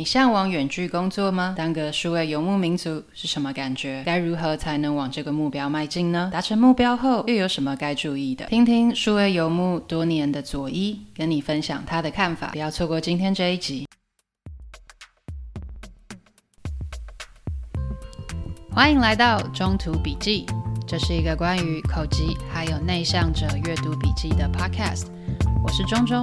你向往远距工作吗？当个数位游牧民族是什么感觉？该如何才能往这个目标迈进呢？达成目标后又有什么该注意的？听听数位游牧多年的佐伊跟你分享他的看法，不要错过今天这一集。欢迎来到中途笔记，这是一个关于口吃还有内向者阅读笔记的 podcast。我是中中，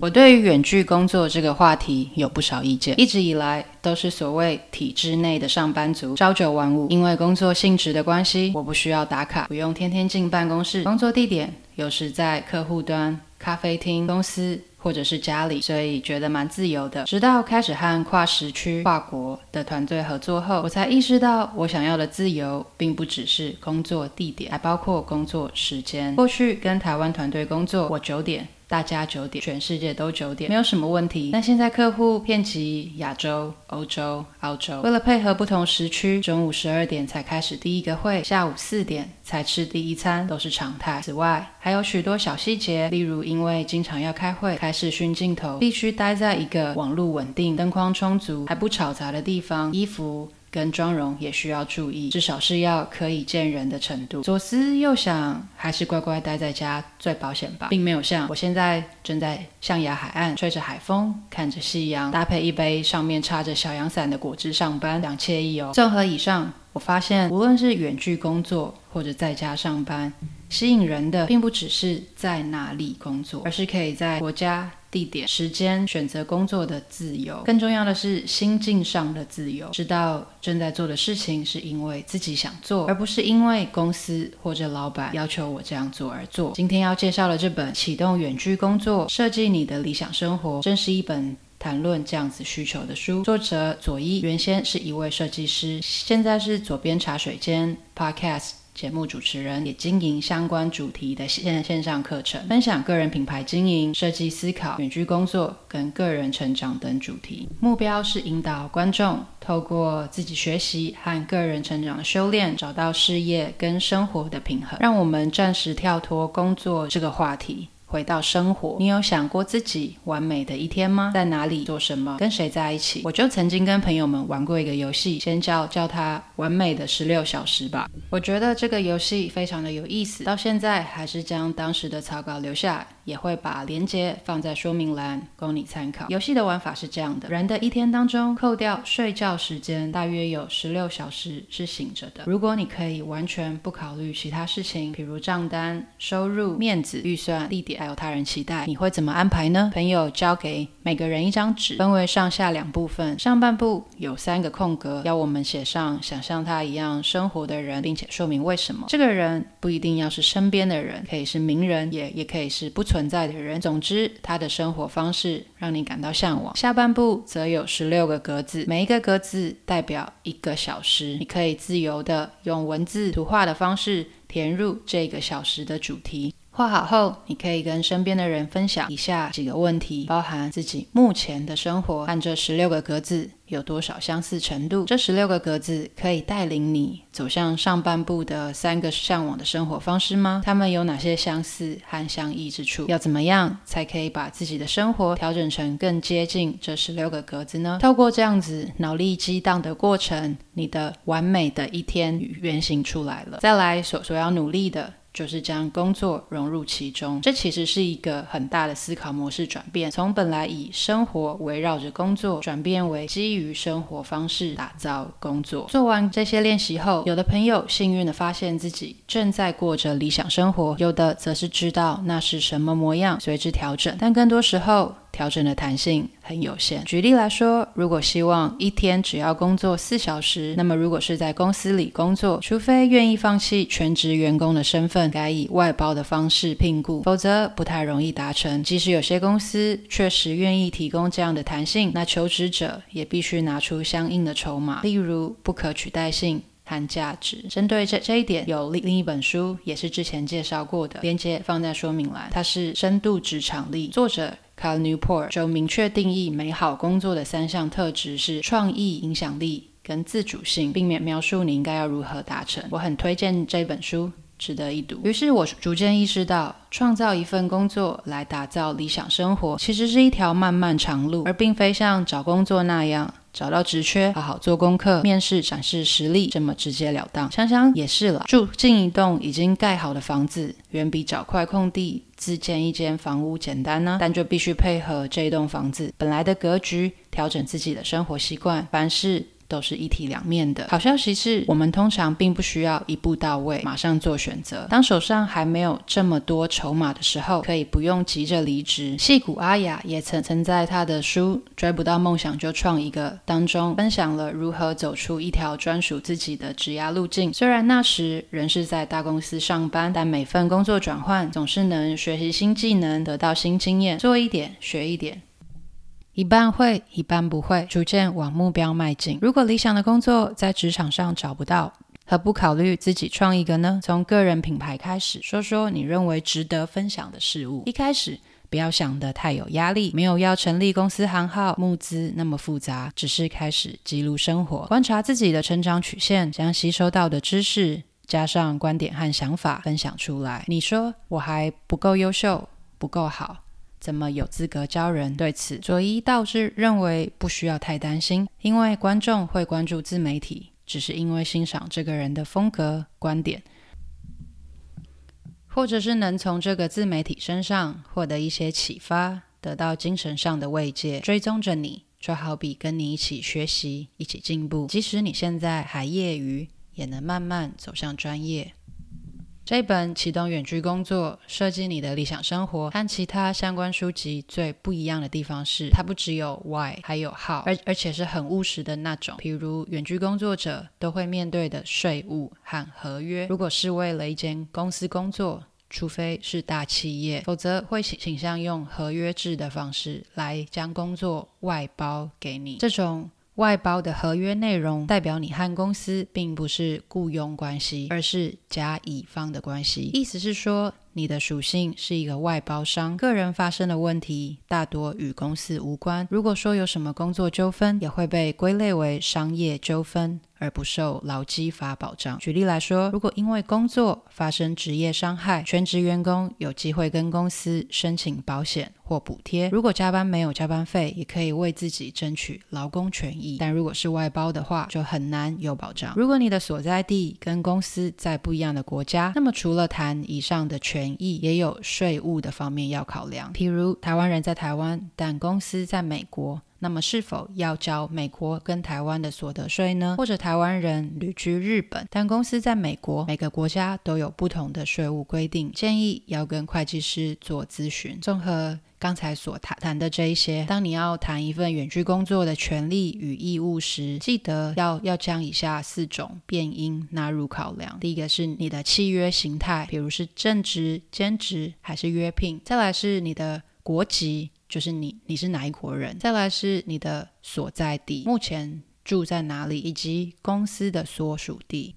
我对于远距工作这个话题有不少意见，一直以来都是所谓体制内的上班族，朝九晚五。因为工作性质的关系，我不需要打卡，不用天天进办公室，工作地点有时在客户端、咖啡厅、公司或者是家里，所以觉得蛮自由的。直到开始和跨时区、跨国的团队合作后，我才意识到我想要的自由，并不只是工作地点，还包括工作时间。过去跟台湾团队工作，我九点。大家九点，全世界都九点，没有什么问题。但现在客户遍及亚洲、欧洲、澳洲，为了配合不同时区，中午十二点才开始第一个会，下午四点才吃第一餐，都是常态。此外，还有许多小细节，例如因为经常要开会、开视讯镜头，必须待在一个网络稳定、灯光充足、还不吵杂的地方，衣服。跟妆容也需要注意，至少是要可以见人的程度。左思右想，还是乖乖待在家最保险吧，并没有像我现在正在象牙海岸，吹着海风，看着夕阳，搭配一杯上面插着小阳伞的果汁上班，两惬意哦。综合以上，我发现无论是远距工作或者在家上班，吸引人的并不只是在哪里工作，而是可以在国家。地点、时间、选择工作的自由，更重要的是心境上的自由。知道正在做的事情是因为自己想做，而不是因为公司或者老板要求我这样做而做。今天要介绍的这本《启动远距工作，设计你的理想生活》，正是一本谈论这样子需求的书。作者佐伊原先是一位设计师，现在是左边茶水间 Podcast。节目主持人也经营相关主题的线线上课程，分享个人品牌经营、设计思考、远距工作跟个人成长等主题。目标是引导观众透过自己学习和个人成长的修炼，找到事业跟生活的平衡。让我们暂时跳脱工作这个话题。回到生活，你有想过自己完美的一天吗？在哪里做什么？跟谁在一起？我就曾经跟朋友们玩过一个游戏，先叫叫它“完美的十六小时”吧。我觉得这个游戏非常的有意思，到现在还是将当时的草稿留下。也会把链接放在说明栏，供你参考。游戏的玩法是这样的：人的一天当中，扣掉睡觉时间，大约有十六小时是醒着的。如果你可以完全不考虑其他事情，比如账单、收入、面子、预算、地点，还有他人期待，你会怎么安排呢？朋友交给每个人一张纸，分为上下两部分。上半部有三个空格，要我们写上想像他一样生活的人，并且说明为什么。这个人不一定要是身边的人，可以是名人，也也可以是不存。在的人，总之，他的生活方式让你感到向往。下半部则有十六个格子，每一个格子代表一个小时，你可以自由地用文字、图画的方式填入这个小时的主题。画好后，你可以跟身边的人分享以下几个问题，包含自己目前的生活和这十六个格子有多少相似程度。这十六个格子可以带领你走向上半部的三个向往的生活方式吗？它们有哪些相似和相异之处？要怎么样才可以把自己的生活调整成更接近这十六个格子呢？透过这样子脑力激荡的过程，你的完美的一天原型出来了。再来所所要努力的。就是将工作融入其中，这其实是一个很大的思考模式转变，从本来以生活围绕着工作，转变为基于生活方式打造工作。做完这些练习后，有的朋友幸运地发现自己正在过着理想生活，有的则是知道那是什么模样，随之调整。但更多时候，调整的弹性很有限。举例来说，如果希望一天只要工作四小时，那么如果是在公司里工作，除非愿意放弃全职员工的身份，改以外包的方式聘雇，否则不太容易达成。即使有些公司确实愿意提供这样的弹性，那求职者也必须拿出相应的筹码，例如不可取代性。和价值，针对这这一点，有另另一本书，也是之前介绍过的，链接放在说明栏。它是《深度职场力》，作者 Cal Newport 就明确定义美好工作的三项特质是创意、影响力跟自主性，并描描述你应该要如何达成。我很推荐这本书，值得一读。于是我逐渐意识到，创造一份工作来打造理想生活，其实是一条漫漫长路，而并非像找工作那样。找到职缺，好好做功课，面试展示实力，这么直截了当。想想也是了，住进一栋已经盖好的房子，远比找块空地自建一间房屋简单呢。但就必须配合这栋房子本来的格局，调整自己的生活习惯，凡事。都是一体两面的。好消息是我们通常并不需要一步到位，马上做选择。当手上还没有这么多筹码的时候，可以不用急着离职。戏骨阿雅也曾曾在他的书《追不到梦想就创一个》当中分享了如何走出一条专属自己的职涯路径。虽然那时仍是在大公司上班，但每份工作转换总是能学习新技能，得到新经验，做一点学一点。一半会，一半不会，逐渐往目标迈进。如果理想的工作在职场上找不到，何不考虑自己创一个呢？从个人品牌开始，说说你认为值得分享的事物。一开始不要想得太有压力，没有要成立公司行号、募资那么复杂，只是开始记录生活，观察自己的成长曲线，将吸收到的知识加上观点和想法分享出来。你说我还不够优秀，不够好。怎么有资格教人？对此，佐伊倒是认为不需要太担心，因为观众会关注自媒体，只是因为欣赏这个人的风格、观点，或者是能从这个自媒体身上获得一些启发，得到精神上的慰藉。追踪着你，就好比跟你一起学习、一起进步，即使你现在还业余，也能慢慢走向专业。这本启动远距工作，设计你的理想生活，和其他相关书籍最不一样的地方是，它不只有 why，还有 how，而而且是很务实的那种。譬如远距工作者都会面对的税务和合约，如果是为了一间公司工作，除非是大企业，否则会倾倾向用合约制的方式来将工作外包给你。这种。外包的合约内容代表你和公司并不是雇佣关系，而是甲乙方的关系。意思是说，你的属性是一个外包商，个人发生的问题大多与公司无关。如果说有什么工作纠纷，也会被归类为商业纠纷。而不受劳基法保障。举例来说，如果因为工作发生职业伤害，全职员工有机会跟公司申请保险或补贴。如果加班没有加班费，也可以为自己争取劳工权益。但如果是外包的话，就很难有保障。如果你的所在地跟公司在不一样的国家，那么除了谈以上的权也有税务的方面要考量。譬如台湾人在台湾，但公司在美国。那么是否要交美国跟台湾的所得税呢？或者台湾人旅居日本，但公司在美国，每个国家都有不同的税务规定，建议要跟会计师做咨询。综合刚才所谈谈的这一些，当你要谈一份远距工作的权利与义务时，记得要要将以下四种变因纳入考量。第一个是你的契约形态，比如是正职、兼职还是约聘；再来是你的国籍。就是你，你是哪一国人？再来是你的所在地，目前住在哪里，以及公司的所属地。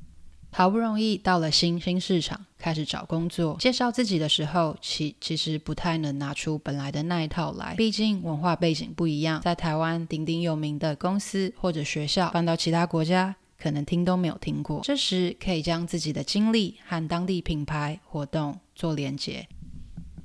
好不容易到了新新市场，开始找工作，介绍自己的时候，其其实不太能拿出本来的那一套来，毕竟文化背景不一样。在台湾鼎鼎有名的公司或者学校，搬到其他国家，可能听都没有听过。这时可以将自己的经历和当地品牌活动做连结。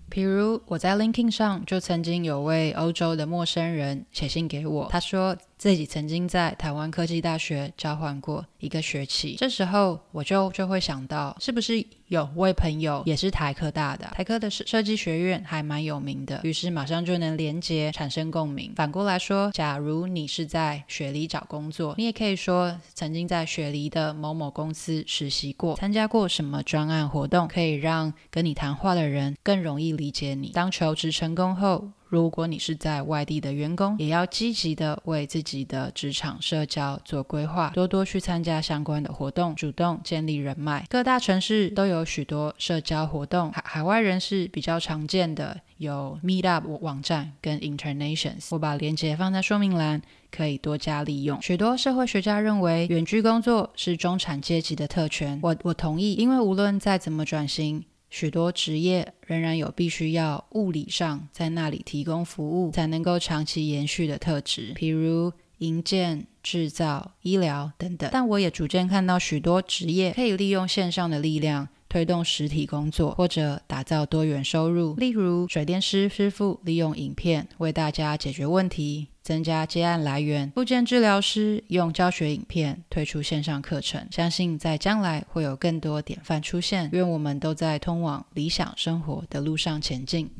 比如我在 LinkedIn 上就曾经有位欧洲的陌生人写信给我，他说自己曾经在台湾科技大学交换过一个学期。这时候我就就会想到，是不是有位朋友也是台科大的？台科的设设计学院还蛮有名的，于是马上就能连接产生共鸣。反过来说，假如你是在雪梨找工作，你也可以说曾经在雪梨的某某公司实习过，参加过什么专案活动，可以让跟你谈话的人更容易理解你。当求职成功后，如果你是在外地的员工，也要积极的为自己的职场社交做规划，多多去参加相关的活动，主动建立人脉。各大城市都有许多社交活动，海海外人士比较常见的有 Meetup 网站跟 Internations，我把链接放在说明栏，可以多加利用。许多社会学家认为，远距工作是中产阶级的特权，我我同意，因为无论再怎么转型。许多职业仍然有必须要物理上在那里提供服务才能够长期延续的特质，譬如营建、制造、医疗等等。但我也逐渐看到许多职业可以利用线上的力量推动实体工作，或者打造多元收入。例如，水电师师傅利用影片为大家解决问题。增加接案来源，复健治疗师用教学影片推出线上课程，相信在将来会有更多典范出现。愿我们都在通往理想生活的路上前进。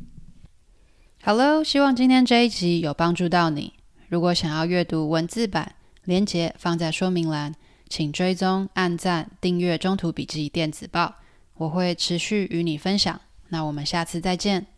Hello，希望今天这一集有帮助到你。如果想要阅读文字版，连接放在说明栏，请追踪、按赞、订阅中途笔记电子报，我会持续与你分享。那我们下次再见。